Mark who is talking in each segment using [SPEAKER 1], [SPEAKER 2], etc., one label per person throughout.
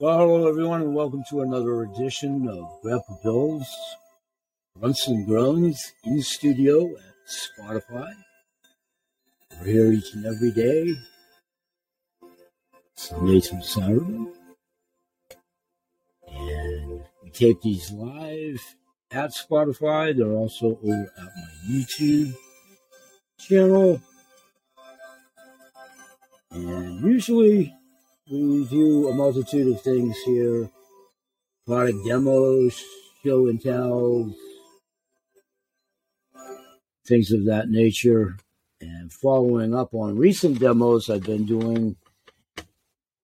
[SPEAKER 1] Well, hello everyone, and welcome to another edition of Grandpa Bill's Grunts and Groans in studio at Spotify. We're here each and every day, Sunday through Saturday, and we tape these live at Spotify. They're also over at my YouTube channel, and usually we review a multitude of things here product demos, show and tells, things of that nature. And following up on recent demos, I've been doing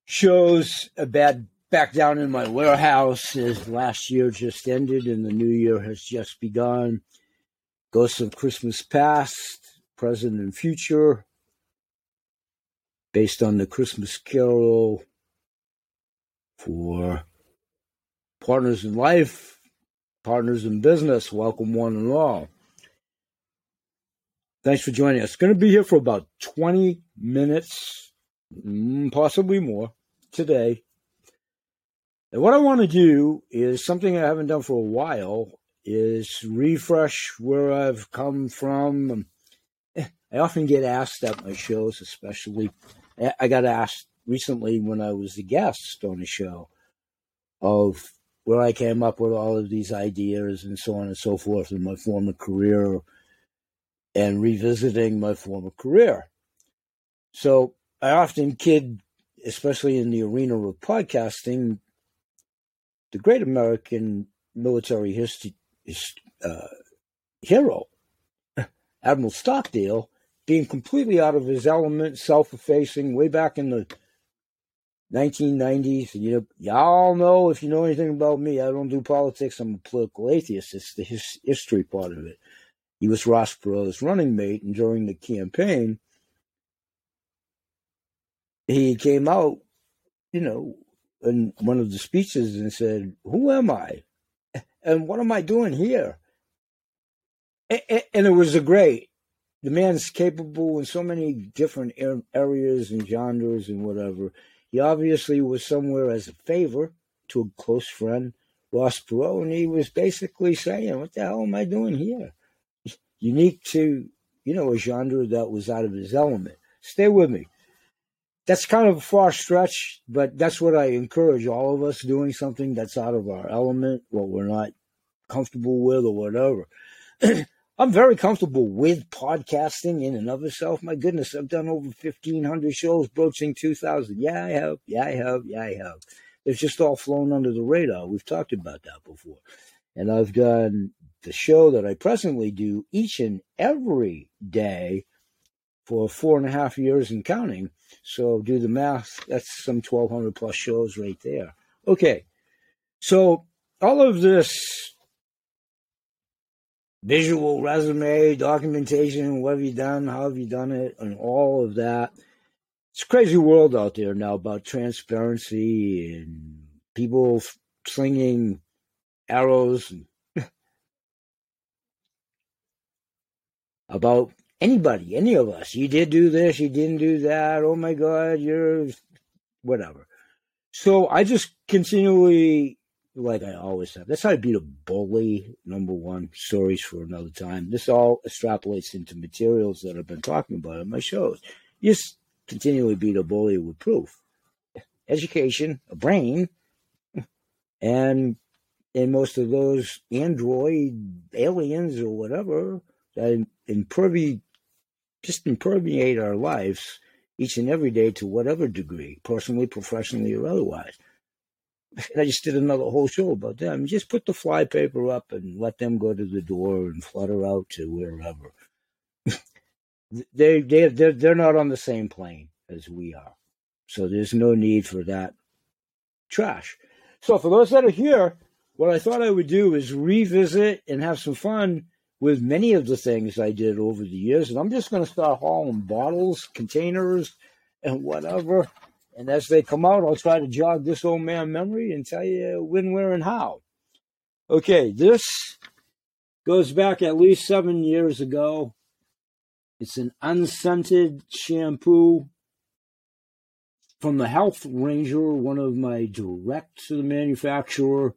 [SPEAKER 1] shows about back down in my warehouse as last year just ended and the new year has just begun. Ghosts of Christmas Past, Present and Future, based on the Christmas Carol for partners in life, partners in business. Welcome, one and all. Thanks for joining us. Going to be here for about 20 minutes, mm, possibly more, today. And what I want to do is something I haven't done for a while is refresh where I've come from. I often get asked at my shows, especially I got asked recently when I was a guest on a show of where I came up with all of these ideas and so on and so forth in my former career and revisiting my former career. So I often kid, especially in the arena of podcasting, the great American military history uh, hero, Admiral Stockdale, being completely out of his element, self-effacing, way back in the 1990s. You know, y'all know if you know anything about me, I don't do politics. I'm a political atheist. It's the his, history part of it. He was Ross Perot's running mate, and during the campaign, he came out, you know, in one of the speeches and said, "Who am I? And what am I doing here?" And it was a great the man's capable in so many different areas and genres and whatever. He obviously was somewhere as a favor to a close friend, Ross Perot, and he was basically saying, What the hell am I doing here? Unique to, you know, a genre that was out of his element. Stay with me. That's kind of a far stretch, but that's what I encourage all of us doing something that's out of our element, what we're not comfortable with or whatever. I'm very comfortable with podcasting in and of itself. My goodness, I've done over 1,500 shows broaching 2,000. Yeah, I have. Yeah, I have. Yeah, I have. It's just all flown under the radar. We've talked about that before. And I've done the show that I presently do each and every day for four and a half years and counting. So do the math. That's some 1,200 plus shows right there. Okay. So all of this visual resume, documentation, what have you done, how have you done it, and all of that. It's a crazy world out there now about transparency and people slinging arrows about anybody, any of us. You did do this, you didn't do that. Oh my God, you're whatever. So I just continually like I always have. That's how I beat a bully. Number one, stories for another time. This all extrapolates into materials that I've been talking about in my shows. You just continually beat a bully with proof. Education, a brain, and in most of those android aliens or whatever that impervi just impermeate our lives each and every day to whatever degree, personally, professionally, or otherwise. And I just did another whole show about them. Just put the flypaper up and let them go to the door and flutter out to wherever. they they they're, they're not on the same plane as we are, so there's no need for that trash. So for those that are here, what I thought I would do is revisit and have some fun with many of the things I did over the years, and I'm just going to start hauling bottles, containers, and whatever and as they come out, I'll try to jog this old man memory and tell you when, where, and how. Okay, this goes back at least seven years ago. It's an unscented shampoo from the Health Ranger, one of my direct to the manufacturer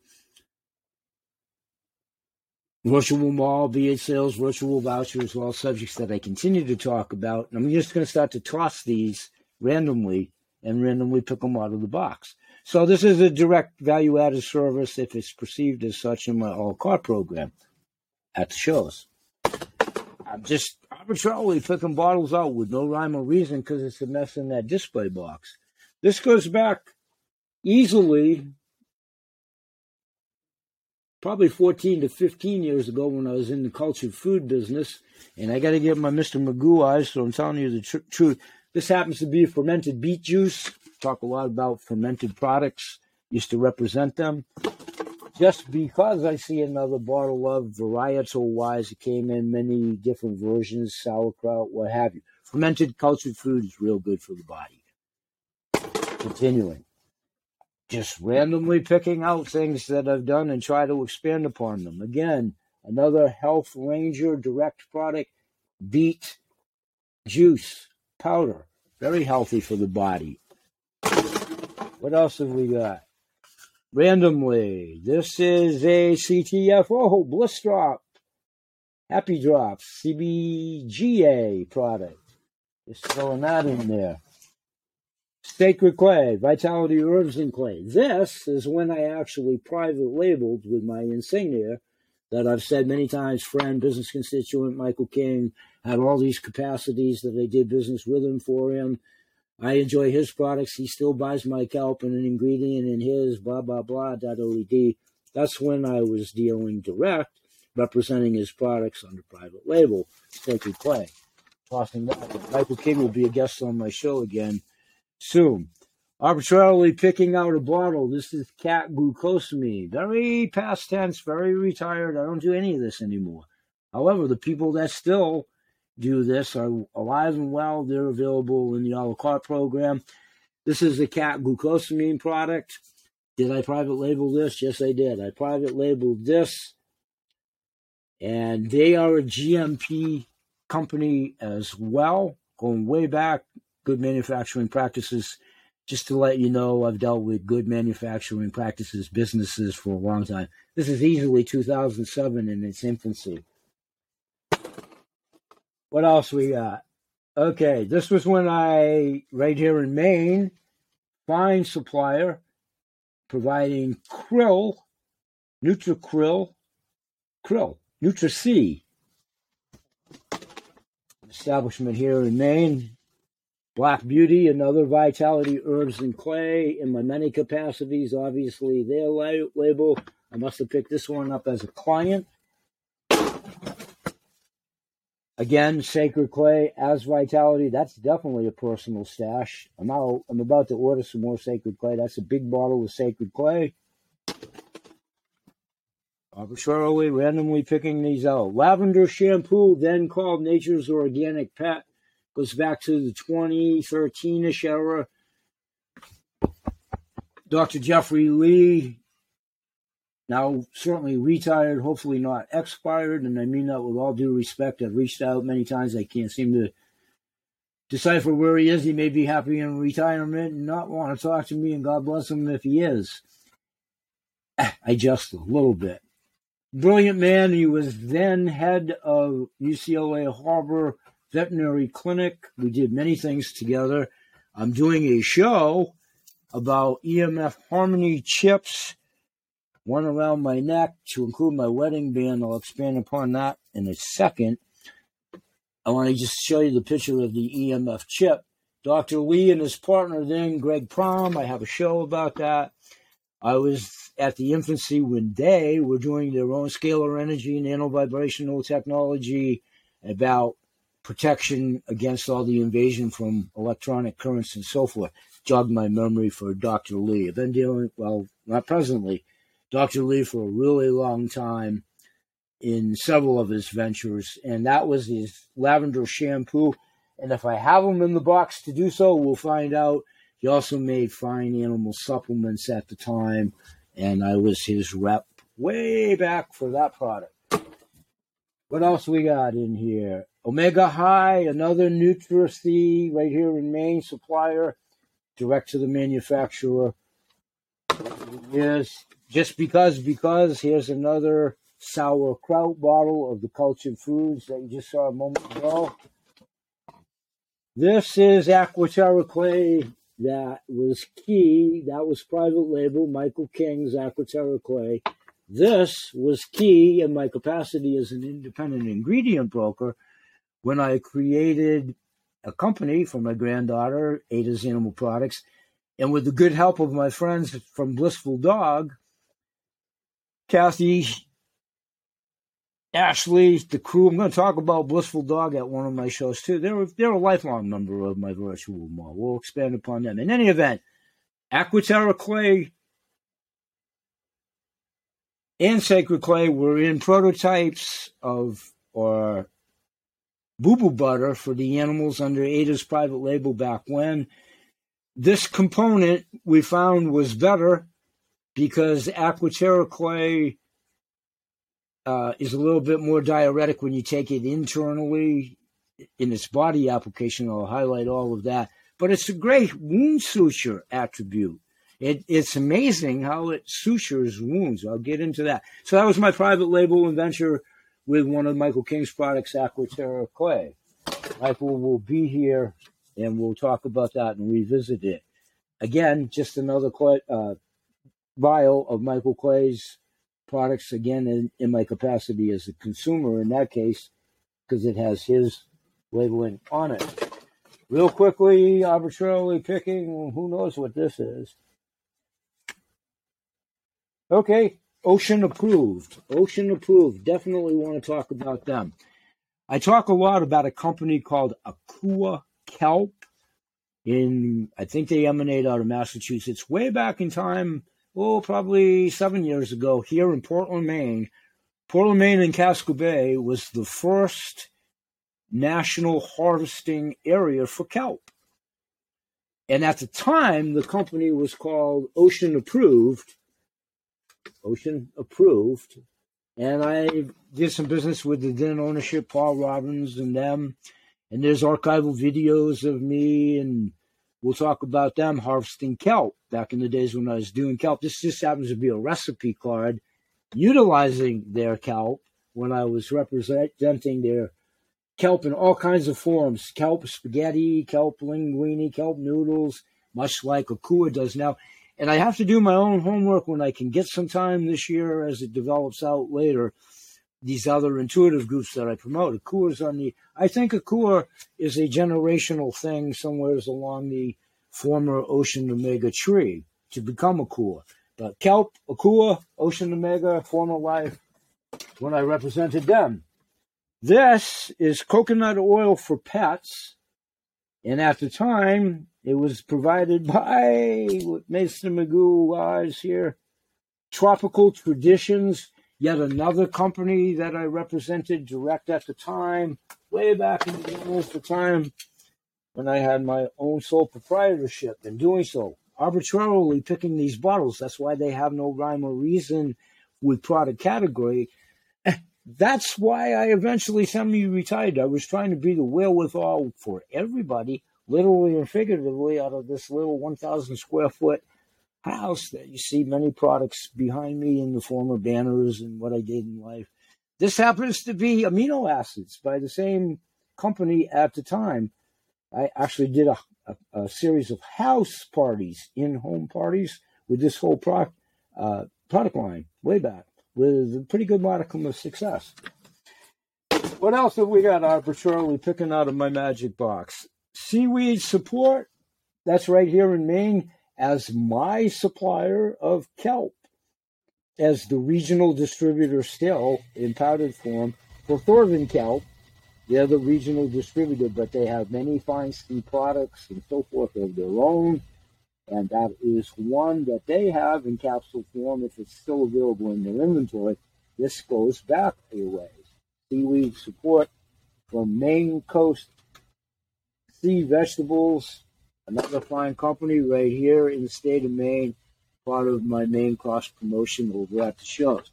[SPEAKER 1] virtual mall, BH sales, virtual vouchers, all subjects that I continue to talk about. And I'm just going to start to toss these randomly and randomly pick them out of the box. So this is a direct value added service if it's perceived as such in my a la carte program at the shows. I'm just arbitrarily picking bottles out with no rhyme or reason because it's a mess in that display box. This goes back easily probably 14 to 15 years ago when I was in the cultured food business. And I got to give my Mr. Magoo eyes, so I'm telling you the tr- truth. This happens to be fermented beet juice. Talk a lot about fermented products. Used to represent them. Just because I see another bottle of varietal wise, it came in many different versions, sauerkraut, what have you. Fermented cultured food is real good for the body. Continuing just randomly picking out things that I've done and try to expand upon them. Again, another Health Ranger direct product, beet juice powder. Very healthy for the body. What else have we got? Randomly, this is a CTFO Bliss Drop, Happy Drops, CBGA product. Just throwing that in there. Sacred Clay, Vitality Herbs and Clay. This is when I actually private labeled with my insignia that I've said many times, friend, business constituent, Michael King, had all these capacities that I did business with him for him. I enjoy his products. He still buys my kelp and an ingredient in his, blah, blah, blah, dot OED. That's when I was dealing direct, representing his products under private label, Sacred Clay. Tossing that. Michael King will be a guest on my show again soon. Arbitrarily picking out a bottle. This is cat glucosamine. Very past tense, very retired. I don't do any of this anymore. However, the people that still do this are alive and well. They're available in the a la carte program. This is a cat glucosamine product. Did I private label this? Yes, I did. I private labeled this. And they are a GMP company as well, going way back good manufacturing practices. Just to let you know, I've dealt with good manufacturing practices, businesses for a long time. This is easily 2007 in its infancy. What else we got? Okay, this was when I, right here in Maine, fine supplier, providing krill, NutriKrill, krill, NutraSea. Establishment here in Maine, Black Beauty, another Vitality Herbs and Clay in my many capacities. Obviously, their label. I must have picked this one up as a client. Again, Sacred Clay as Vitality. That's definitely a personal stash. I'm out. I'm about to order some more Sacred Clay. That's a big bottle of Sacred Clay. Arbitrarily, randomly picking these out. Lavender shampoo, then called Nature's Organic Pet goes back to the 2013-ish era. Dr. Jeffrey Lee, now certainly retired, hopefully not expired, and I mean that with all due respect. I've reached out many times. I can't seem to decipher where he is. He may be happy in retirement and not want to talk to me, and God bless him if he is. I just a little bit. Brilliant man. He was then head of UCLA Harbor veterinary clinic. We did many things together. I'm doing a show about EMF Harmony chips, one around my neck to include my wedding band. I'll expand upon that in a second. I want to just show you the picture of the EMF chip. Dr. Lee and his partner then, Greg Prom, I have a show about that. I was at the infancy when they were doing their own scalar energy, nano vibrational technology about protection against all the invasion from electronic currents and so forth. Jogged my memory for Dr. Lee. I've been dealing, well, not presently, Dr. Lee for a really long time in several of his ventures, and that was his lavender shampoo. And if I have them in the box to do so, we'll find out. He also made fine animal supplements at the time, and I was his rep way back for that product. What else we got in here? Omega High, another NutraSea right here in Maine supplier. direct to the manufacturer. Here's just because, because here's another sauerkraut bottle of the cultured foods that you just saw a moment ago. This is Aquaterra clay that was key. That was private label, Michael King's Aquaterra clay. This was key in my capacity as an independent ingredient broker when I created a company for my granddaughter, Ada's Animal Products, and with the good help of my friends from Blissful Dog, Kathy, Ashley, the crew. I'm going to talk about Blissful Dog at one of my shows too. They're they're a lifelong member of my virtual mall. We'll expand upon them. In any event, Aquaterra Clay and Sacred Clay were in prototypes of or boo boo butter for the animals under Ada's private label back when. This component we found was better because Aquaterra Clay uh, is a little bit more diuretic when you take it internally in its body application. I'll highlight all of that. But it's a great wound suture attribute. It, it's amazing how it sutures wounds. I'll get into that. So that was my private label adventure with one of Michael King's products, Aquaterra Clay. Michael will be here and we'll talk about that and revisit it. Again, just another uh, vial of Michael Clay's products, again, in, in my capacity as a consumer in that case, because it has his labeling on it. Real quickly, arbitrarily picking, who knows what this is. Okay, Ocean approved. Ocean approved. Definitely want to talk about them. I talk a lot about a company called Akua Kelp. In I think they emanate out of Massachusetts. Way back in time, oh, probably seven years ago, here in Portland, Maine. Portland, Maine, and Casco Bay was the first national harvesting area for kelp. And at the time, the company was called Ocean Approved Ocean approved. And I did some business with the then ownership, Paul Dobbins and them. And there's archival videos of me, and we'll talk about them harvesting kelp back in the days when I was doing kelp. This just happens to be a recipe card utilizing their kelp when I was representing their kelp in all kinds of forms kelp spaghetti, kelp linguine, kelp noodles, much like Akua does now. And I have to do my own homework when I can get some time this year as it develops out later. These other intuitive groups that I promote. A Akua is on the, I think a Akua is a generational thing somewhere along the former Ocean Omega tree to become a Akua. But Kelp, Akua, Ocean Omega, former life, when I represented them. This is coconut oil for pets. And at the time, it was provided by Mason Magoo eyes here. Tropical Traditions, yet another company that I represented direct at the time, way back in the time when I had my own sole proprietorship and doing so, arbitrarily picking these bottles. That's why they have no rhyme or reason with product category. That's why I eventually semi-retired. I was trying to be the wherewithal for everybody literally and figuratively out of this little 1,000 square foot house that you see many products behind me in the form of banners and what I did in life. This happens to be amino acids by the same company at the time. I actually did a, a, a series of house parties, in home parties with this whole product, uh, product line way back with a pretty good modicum of success. What else have we got arbitrarily picking out of my magic box? seaweed support, that's right here in Maine, as my supplier of kelp, as the regional distributor still in powdered form for Thorvin Kelp. They're the regional distributor, but they have many fine Feinstein products and so forth of their own. And that is one that they have in capsule form if it's still available in their inventory. This goes back a ways. Seaweed support from Maine coast Sea Vegetables, another fine company right here in the state of Maine, part of my main cross promotion over at the shows.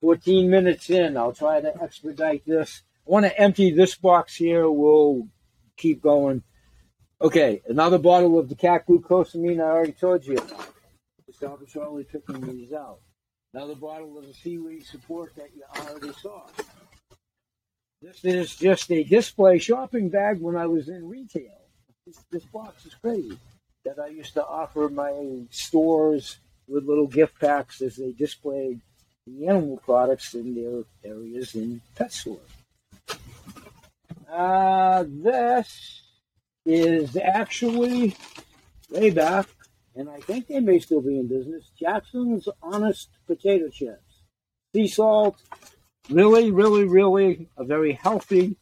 [SPEAKER 1] 14 minutes in, I'll try to expedite this. I want to empty this box here. We'll keep going Okay, another bottle of the cat glucosamine I already told you about. Just arbitrarily picking these out. Another bottle of the seaweed support that you already saw. This is just a display shopping bag when I was in retail. This, box is crazy. That I used to offer my stores with little gift packs as they displayed the animal products in their areas in pet stores. Uh, this is actually way back, and I think they may still be in business. Jackson's Honest Potato Chips. Sea salt, really, really, really a very healthy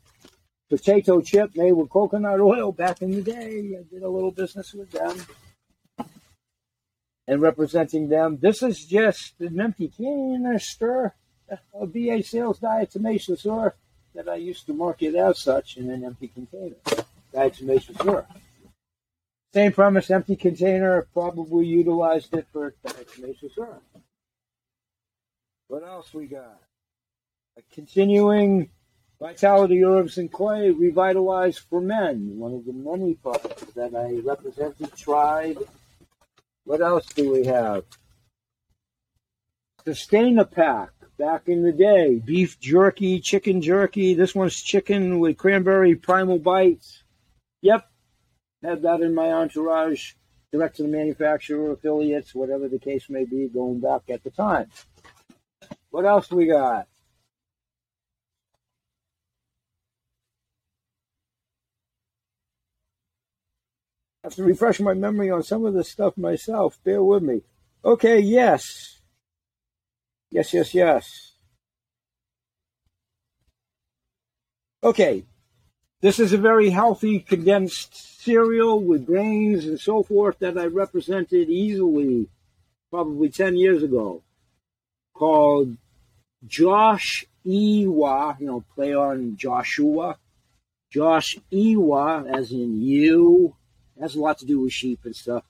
[SPEAKER 1] potato chip made with coconut oil back in the day. I did a little business with them and representing them. This is just an empty canister of BH Sales Diatomaceous Earth that I used to market as such in an empty container. Diatomaceous Earth. Same premise, empty container, probably utilized it for diatomaceous earth. What else we got? A continuing Vitality Herbs and Clay Revitalized for Men, one of the many products that I represented, tried, what else do we have? Sustain a Pack, back in the day. Beef jerky, chicken jerky. This one's chicken with cranberry primal bites. Yep. Had that in my entourage. Direct to the manufacturer, affiliates, whatever the case may be, going back at the time. What else we got? Have to refresh my memory on some of this stuff myself. Bear with me. Okay, yes. Yes, yes, yes. Okay, this is a very healthy condensed cereal with grains and so forth that I represented easily probably 10 years ago called Josh Ewa, you know, play on Joshua. Josh Ewa, as in you, it has a lot to do with sheep and stuff.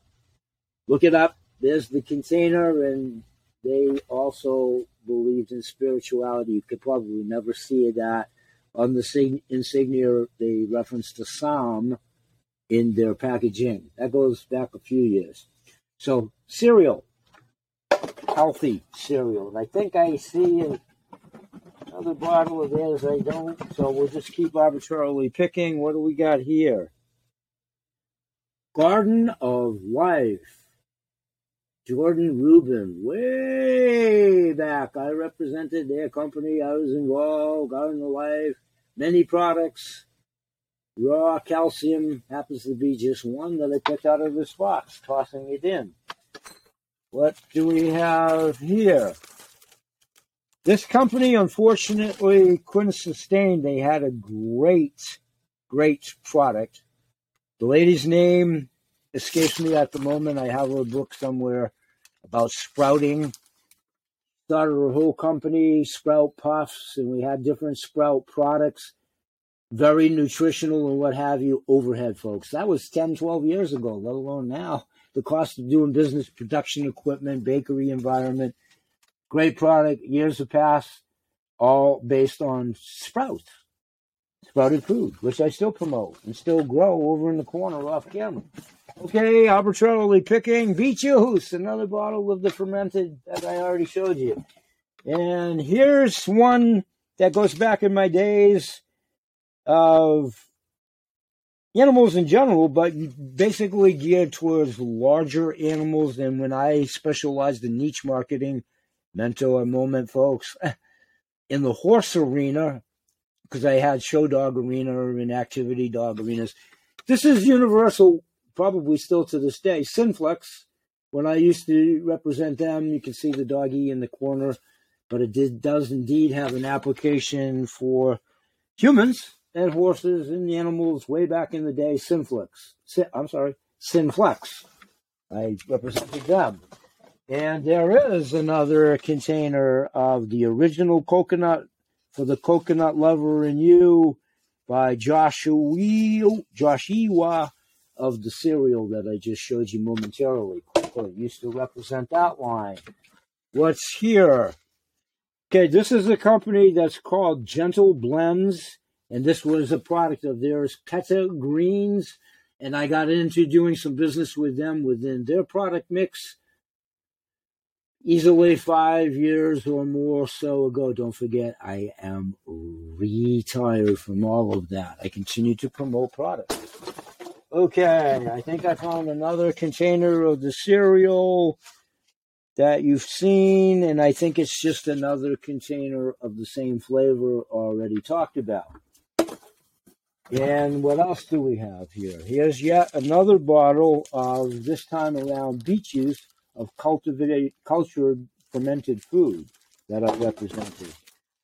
[SPEAKER 1] Look it up. There's the container, and they also believed in spirituality. You could probably never see that. On the insignia, they referenced the psalm in their packaging. That goes back a few years. So, cereal, healthy cereal. And I think I see another bottle of theirs. I don't. So we'll just keep arbitrarily picking. What do we got here? Garden of Life. Jordan Rubin, way back, I represented their company. I was involved. Garden of Life, many products. Raw calcium happens to be just one that I picked out of this box, tossing it in. What do we have here? This company, unfortunately, couldn't sustain. They had a great, great product the lady's name escapes me at the moment. I have a book somewhere about sprouting. Started a whole company, Sprout Puffs, and we had different Sprout products. Very nutritional and what have you, overhead, folks. That was 10, 12 years ago, let alone now. The cost of doing business, production equipment, bakery environment. Great product, years have passed, all based on Sprouts sprouted food, which I still promote and still grow over in the corner off camera. Okay, arbitrarily picking beet juice, another bottle of the fermented that I already showed you. And here's one that goes back in my days of animals in general, but basically geared towards larger animals. And when I specialized in niche marketing, mentor moment, folks, in the horse arena, because I had show dog arena and activity dog arenas. This is universal, probably still to this day. Synflex, when I used to represent them, you can see the doggy in the corner, but it did, does indeed have an application for humans and horses and animals way back in the day. Synflex, I'm sorry, Synflex. I represented them. And there is another container of the original coconut for the Coconut Lover in You by Joshua, Joshua of the cereal that I just showed you momentarily. Used to represent that line. What's here? Okay, this is a company that's called Gentle Blends, and this was a product of theirs, Peta Greens and I got into doing some business with them within their product mix easily five years or more so ago. Don't forget, I am retired from all of that. I continue to promote products. Okay, I think I found another container of the cereal that you've seen, and I think it's just another container of the same flavor already talked about. And what else do we have here? Here's yet another bottle of this time around beet juice of cultivated, cultured fermented food that I represented.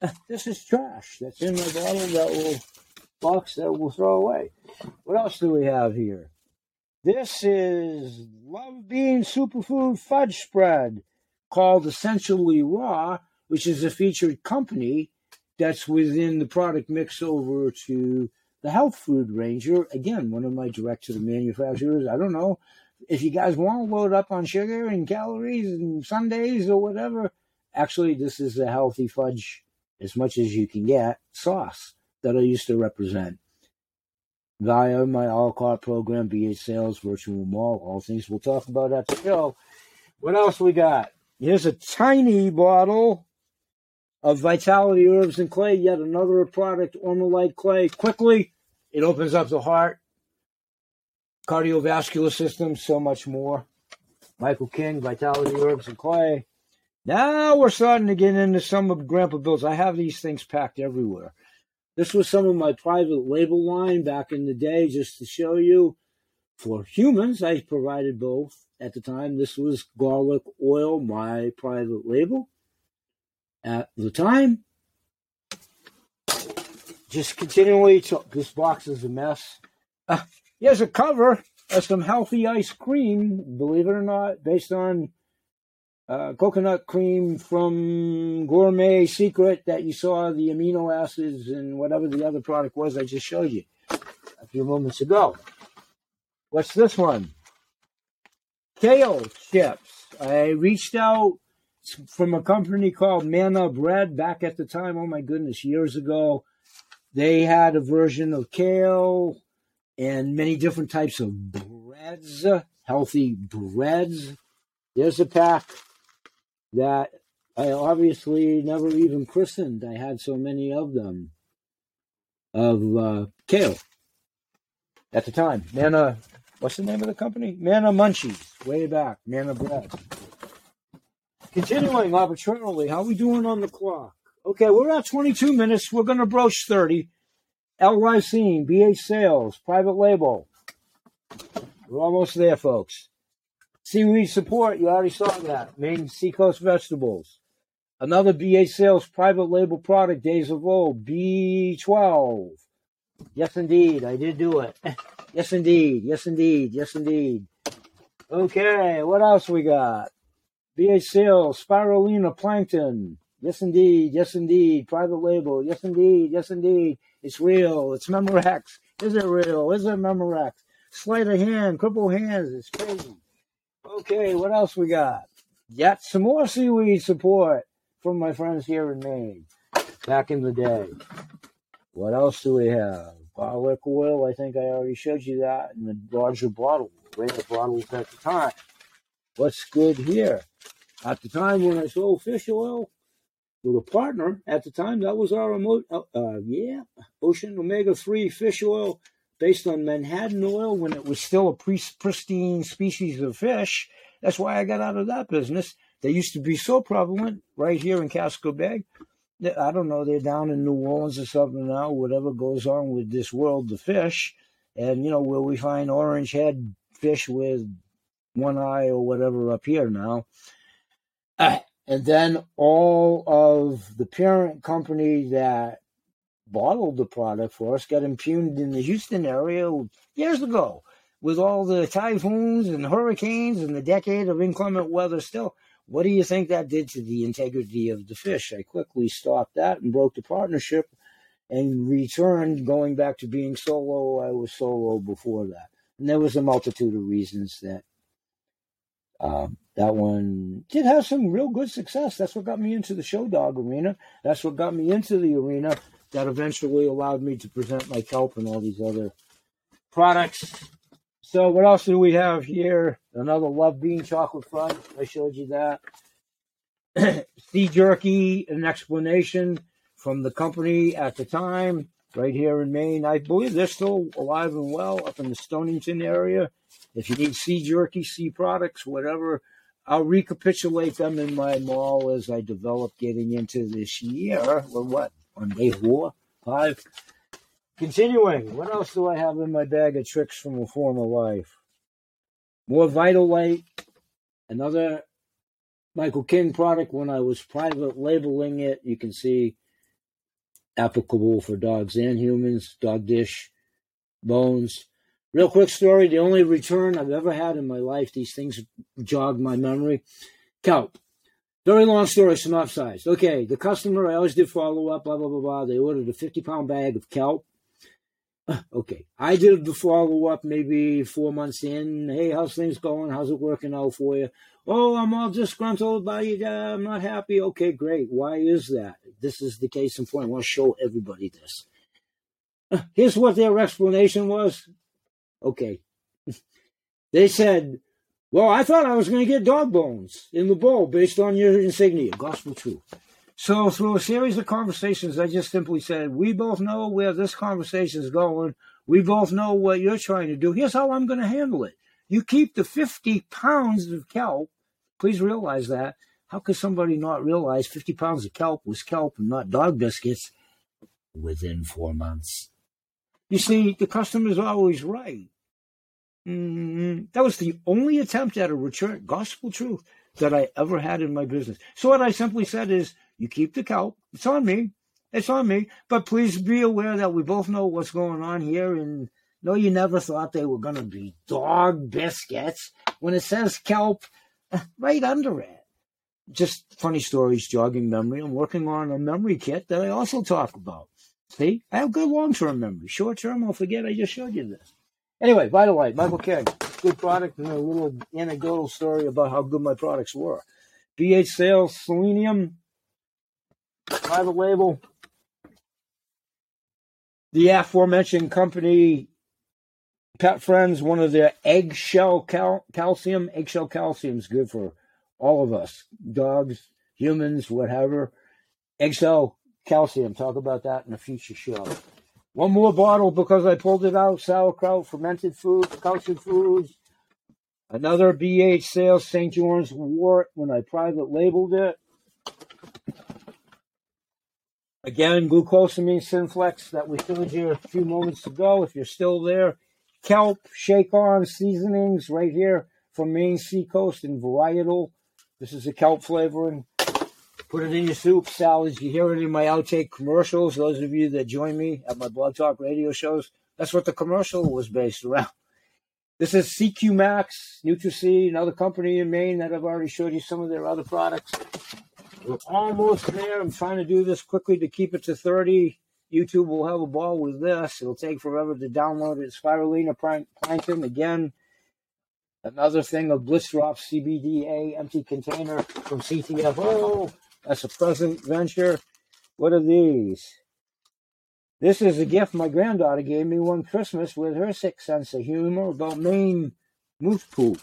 [SPEAKER 1] This is trash that's in the bottle that will box that we'll throw away. What else do we have here? This is Love Bean Superfood Fudge Spread called Essentially Raw, which is a featured company that's within the product mix over to the Health Food Ranger. Again, one of my direct to the manufacturers. I don't know if you guys want to load up on sugar and calories and Sundays or whatever, actually, this is a healthy fudge as much as you can get sauce that I used to represent via my a la carte program, BH Sales, Virtual Mall, all things we'll talk about at the show. What else we got? Here's a tiny bottle of Vitality Herbs and Clay, yet another product, Ormolite Clay. Quickly, it opens up the heart, cardiovascular system, so much more. Michael King, Vitality Herbs and Clay. Now we're starting to get into some of Grandpa Bill's. I have these things packed everywhere. This was some of my private label line back in the day, just to show you. For humans, I provided both at the time. This was garlic oil, my private label. At the time, just continually, this box is a mess. Ah, Here's a cover of some healthy ice cream, believe it or not, based on uh, coconut cream from Gourmet Secret that you saw the amino acids and whatever the other product was I just showed you a few moments ago. What's this one? Kale chips. I reached out from a company called Manna Bread back at the time. Oh my goodness, years ago. They had a version of kale, and many different types of breads, healthy breads. There's a pack that I obviously never even christened. I had so many of them of uh, kale at the time. Manna, what's the name of the company? Manna Munchies, way back. Manna Bread. Continuing arbitrarily, how are we doing on the clock? Okay, we're at 22 minutes. We're going to broach 30. L-Lysine, BH Sales, private label. We're almost there, folks. Seaweed support, you already saw that. Maine Seacoast Vegetables. Another BH Sales private label product, Days of Old, B12. Yes, indeed, I did do it. yes, indeed, yes, indeed, yes, indeed. Okay, what else we got? BH Sales, Spirulina Plankton. Yes, indeed. Yes, indeed. Private label. Yes, indeed. Yes, indeed. It's real. It's Memorex. Is it real? Is it Memorex? Sleight of hand, crippled hands. It's crazy. Okay, what else we got? Yet some more seaweed support from my friends here in Maine back in the day. What else do we have? Garlic oil. I think I already showed you that in the larger bottle. Greater bottles at the time. What's good here? At the time when I sold fish oil, with a partner at the time. That was our remote, uh, uh, yeah, Ocean Omega 3 fish oil based on menhaden oil when it was still a pristine species of fish. That's why I got out of that business. They used to be so prevalent right here in Casco Bay. I don't know, they're down in New Orleans or something now, whatever goes on with this world the fish. And, you know, where we find orange head fish with one eye or whatever up here now. Uh, and then all of the parent company that bottled the product for us got impugned in the Houston area years ago with all the typhoons and hurricanes and the decade of inclement weather still. What do you think that did to the integrity of the fish? I quickly stopped that and broke the partnership and returned going back to being solo. I was solo before that. And there was a multitude of reasons that um, that one did have some real good success. That's what got me into the show dog arena. That's what got me into the arena that eventually allowed me to present my kelp and all these other products So what else do we have here? Another Love Bean chocolate front. I showed you that. sea jerky, an explanation from the company at the time, right here in Maine. I believe they're still alive and well up in the Stonington area. If you need sea jerky, sea products, whatever, I'll recapitulate them in my mall as I develop getting into this year. Or what? On day four, five. Continuing, what else do I have in my bag of tricks from a former life? More Vital Light, another Michael King product when I was private labeling it. You can see applicable for dogs and humans, dog dish, bones. Real quick story the only return I've ever had in my life, these things jogged my memory. Kelp. Very long story, synopsized. Okay, the customer, I always did follow up, blah, blah, blah, blah. They ordered a 50 pound bag of kelp. Okay, I did the follow up maybe four months in. Hey, how's things going? How's it working out for you? Oh, I'm all disgruntled by you. I'm not happy. Okay, great. Why is that? This is the case in point. I want to show everybody this. Here's what their explanation was. Okay. they said, Well, I thought I was going to get dog bones in the bowl based on your insignia. Gospel truth. So, through a series of conversations, I just simply said, We both know where this conversation is going. We both know what you're trying to do. Here's how I'm going to handle it. You keep the 50 pounds of kelp. Please realize that. How could somebody not realize 50 pounds of kelp was kelp and not dog biscuits within four months? You see, the customer's always right. Mm, that was the only attempt at a return, gospel truth, that I ever had in my business. So what I simply said is, you keep the kelp. It's on me. It's on me. But please be aware that we both know what's going on here. And no, you never thought they were going to be dog biscuits when it says kelp right under it. Just funny stories, jogging memory. I'm working on a memory kit that I also talk about. See, I have good long term memory. Short term, I'll forget I just showed you this. Anyway, by the Vitalite, Michael King, good product, and a little anecdotal story about how good my products were. BH Sales, Selenium, private label. The aforementioned company, Pet Friends, one of their eggshell cal- calcium. Eggshell calcium is good for all of us dogs, humans, whatever. Eggshell calcium. Talk about that in a future show. One more bottle because I pulled it out. Sauerkraut, fermented foods, calcium foods. Another BH sales, St. John's wort when I private labeled it. Again, glucosamine Synflex that we showed you a few moments ago. If you're still there, kelp, shake on seasonings right here from Maine Seacoast and varietal. This is a kelp flavoring. Put it in your soup, salads. You hear it in my outtake commercials. Those of you that join me at my blog talk radio shows, that's what the commercial was based around. This is CQ Max, NutraSea, another company in Maine that I've already showed you some of their other products. We're almost there. I'm trying to do this quickly to keep it to 30. YouTube will have a ball with this. It'll take forever to download it. Spirulina plankton again. Another thing of Bliss Drop CBDA empty container from CTFO. That's a present venture. What are these? This is a gift my granddaughter gave me one Christmas with her sick sense of humor about Maine moose poop.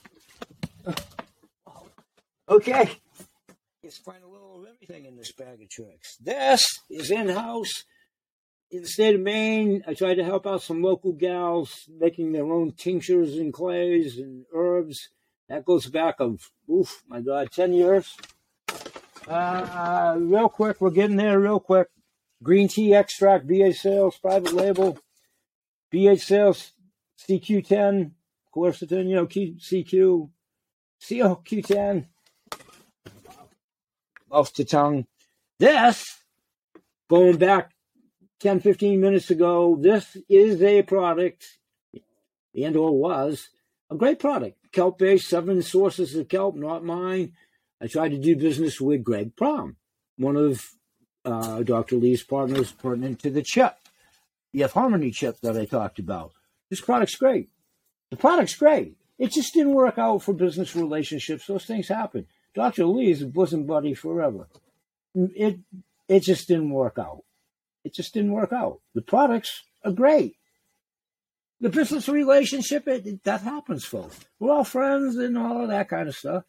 [SPEAKER 1] okay. Let's find a little of everything in this bag of tricks. This is in house in the state of Maine. I tried to help out some local gals making their own tinctures and clays and herbs. That goes back of, oof, my God, 10 years. Uh, real quick, we're getting there real quick. Green tea extract, BH sales, private label, BH sales, CQ10, quercetin, you know, CQ, COQ10 off to tongue. This, going back 10, 15 minutes ago, this is a product, and or was, a great product. Kelp based, seven sources of kelp, not mine. I tried to do business with Greg Prom, one of uh, Dr. Lee's partners pertinent to the chip, the F Harmony chip that I talked about. This product's great. The product's great. It just didn't work out for business relationships. Those things happen. Dr. Lee is a bosom buddy forever. It it just didn't work out. It just didn't work out. The products are great. The business relationship, it, it, that happens, folks. We're all friends and all of that kind of stuff.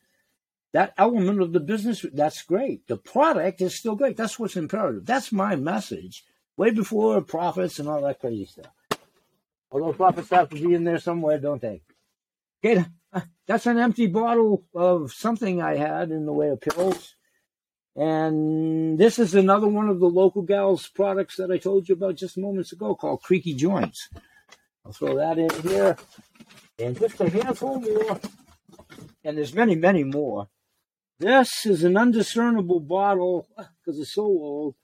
[SPEAKER 1] That element of the business, that's great. The product is still great. That's what's imperative. That's my message. Way before profits and all that crazy stuff. Although profits have to be in there somewhere, don't they? Okay, that's an empty bottle of something I had in the way of pills. And this is another one of the local gals products that I told you about just moments ago called Creaky Joints. I'll throw that in here. And just a handful more. And there's many, many more. This is an undiscernible bottle because it's so old.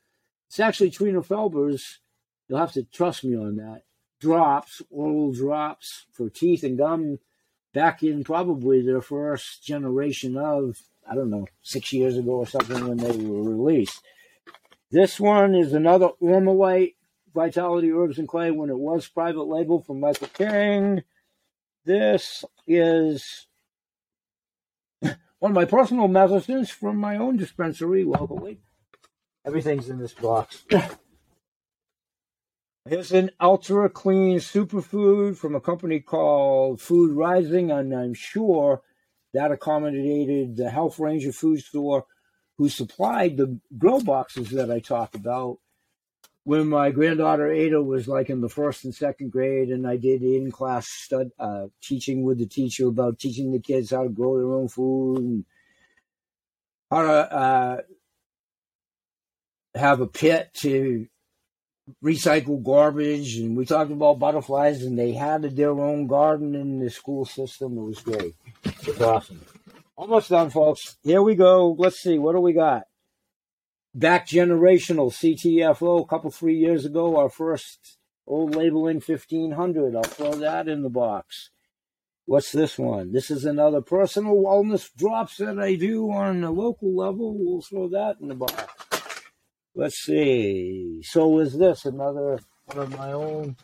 [SPEAKER 1] It's actually Trina Felber's. You'll have to trust me on that. Drops, oral drops for teeth and gum back in probably their first generation of I don't know, six years ago or something when they were released. This one is another Ormolite Vitality Herbs and Clay when it was private label from Michael King. This is one of my personal medicines from my own dispensary locally. Everything's in this box. Here's an ultra clean superfood from a company called Food Rising, and I'm sure that accommodated the Health Ranger food store who supplied the grow boxes that I talk about when my granddaughter Ada was like in the first and second grade, and I did in class stud uh, teaching with the teacher about teaching the kids how to grow their own food and how to uh, have a pit to recycle garbage, and we talked about butterflies, and they had their own garden in the school system. It was great. It was awesome. Almost done, folks. Here we go. Let's see. What do we got? Back generational CTFO a couple, three years ago. Our first old labeling 1500. I'll throw that in the box. What's this one? This is another personal wellness drops that I do on a local level. We'll throw that in the box. Let's see. So is this another one of my own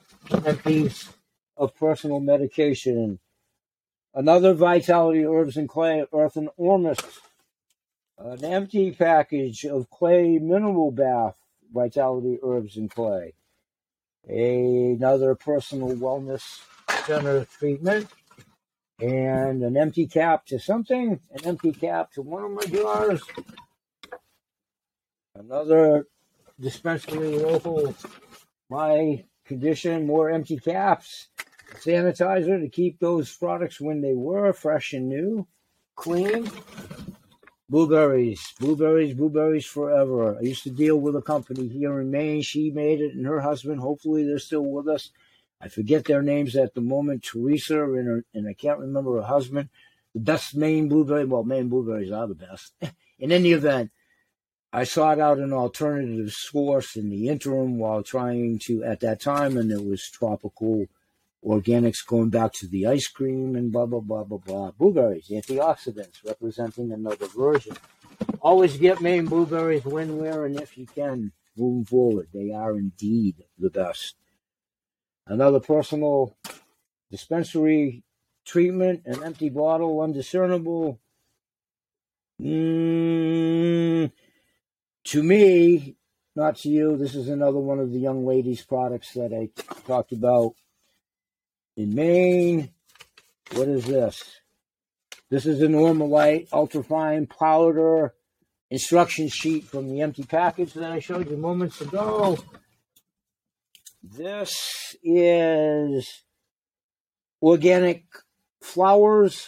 [SPEAKER 1] empties of personal medication? Another Vitality Herbs and Clay Earthen Ormus. An empty package of clay mineral bath Vitality Herbs and Clay. Another personal wellness center treatment. And an empty cap to something, an empty cap to one of my jars. Another dispensary local, my condition, more empty caps, sanitizer to keep those products when they were fresh and new, clean. Blueberries, blueberries, blueberries forever. I used to deal with a company here in Maine. She made it, and her husband. Hopefully, they're still with us. I forget their names at the moment. Teresa and, her, and I can't remember her husband. The best Maine blueberry. Well, Maine blueberries are the best. in any event, I sought out an alternative source in the interim while trying to, at that time, and it was tropical organics going back to the ice cream and blah, blah, blah, blah, blah. Blueberries, antioxidants, representing another version. Always get Maine blueberries when, where, and if you can moving forward. They are indeed the best. Another personal dispensary treatment, an empty bottle, undiscernible. Mm, to me, not to you, this is another one of the young ladies' products that I talked about in Maine. What is this? This is a normal Ormolite ultrafine powder instruction sheet from the empty package that I showed you moments ago. This is organic flowers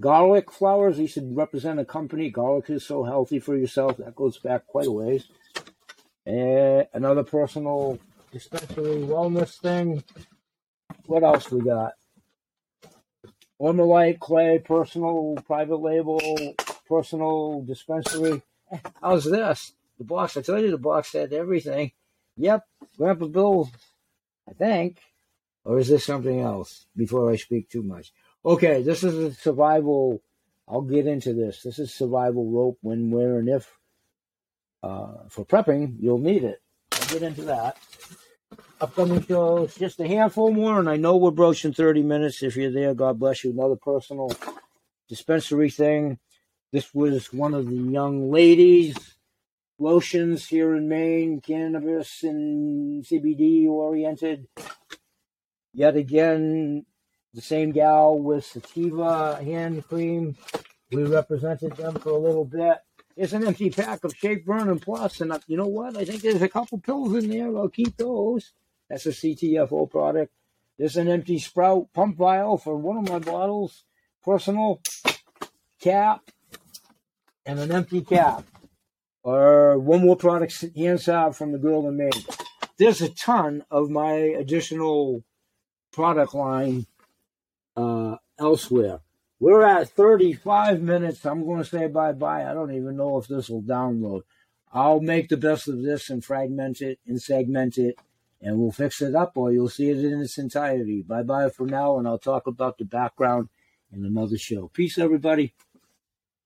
[SPEAKER 1] Garlic flowers, these should represent a company. Garlic is so healthy for yourself. That goes back quite a ways. And another personal dispensary wellness thing. What else we got? Ormolite, clay, personal, private label, personal dispensary. How's this? The box, I told you the box had everything. Yep, Grandpa Bill, I think. Or is this something else before I speak too much? Okay, this is a survival. I'll get into this. This is survival rope when, where, and if. Uh, for prepping, you'll need it. I'll get into that. Upcoming shows, just a handful more, and I know we're broaching 30 minutes. If you're there, God bless you. Another personal dispensary thing. This was one of the young ladies' lotions here in Maine, cannabis and CBD oriented Yet again, the same gal with sativa hand cream. We represented them for a little bit. It's an empty pack of Shape Burn Plus, and you know what? I think there's a couple pills in there. I'll keep those. That's a CTFO product. There's an empty Sprout pump vial for one of my bottles, personal cap, and an empty cap. Or one more product hand salve from the girl that made. There's a ton of my additional product line uh, elsewhere. We're at 35 minutes. I'm going to say bye bye. I don't even know if this will download. I'll make the best of this and fragment it and segment it, and we'll fix it up, or you'll see it in its entirety. Bye bye for now, and I'll talk about the background in another show. Peace, everybody.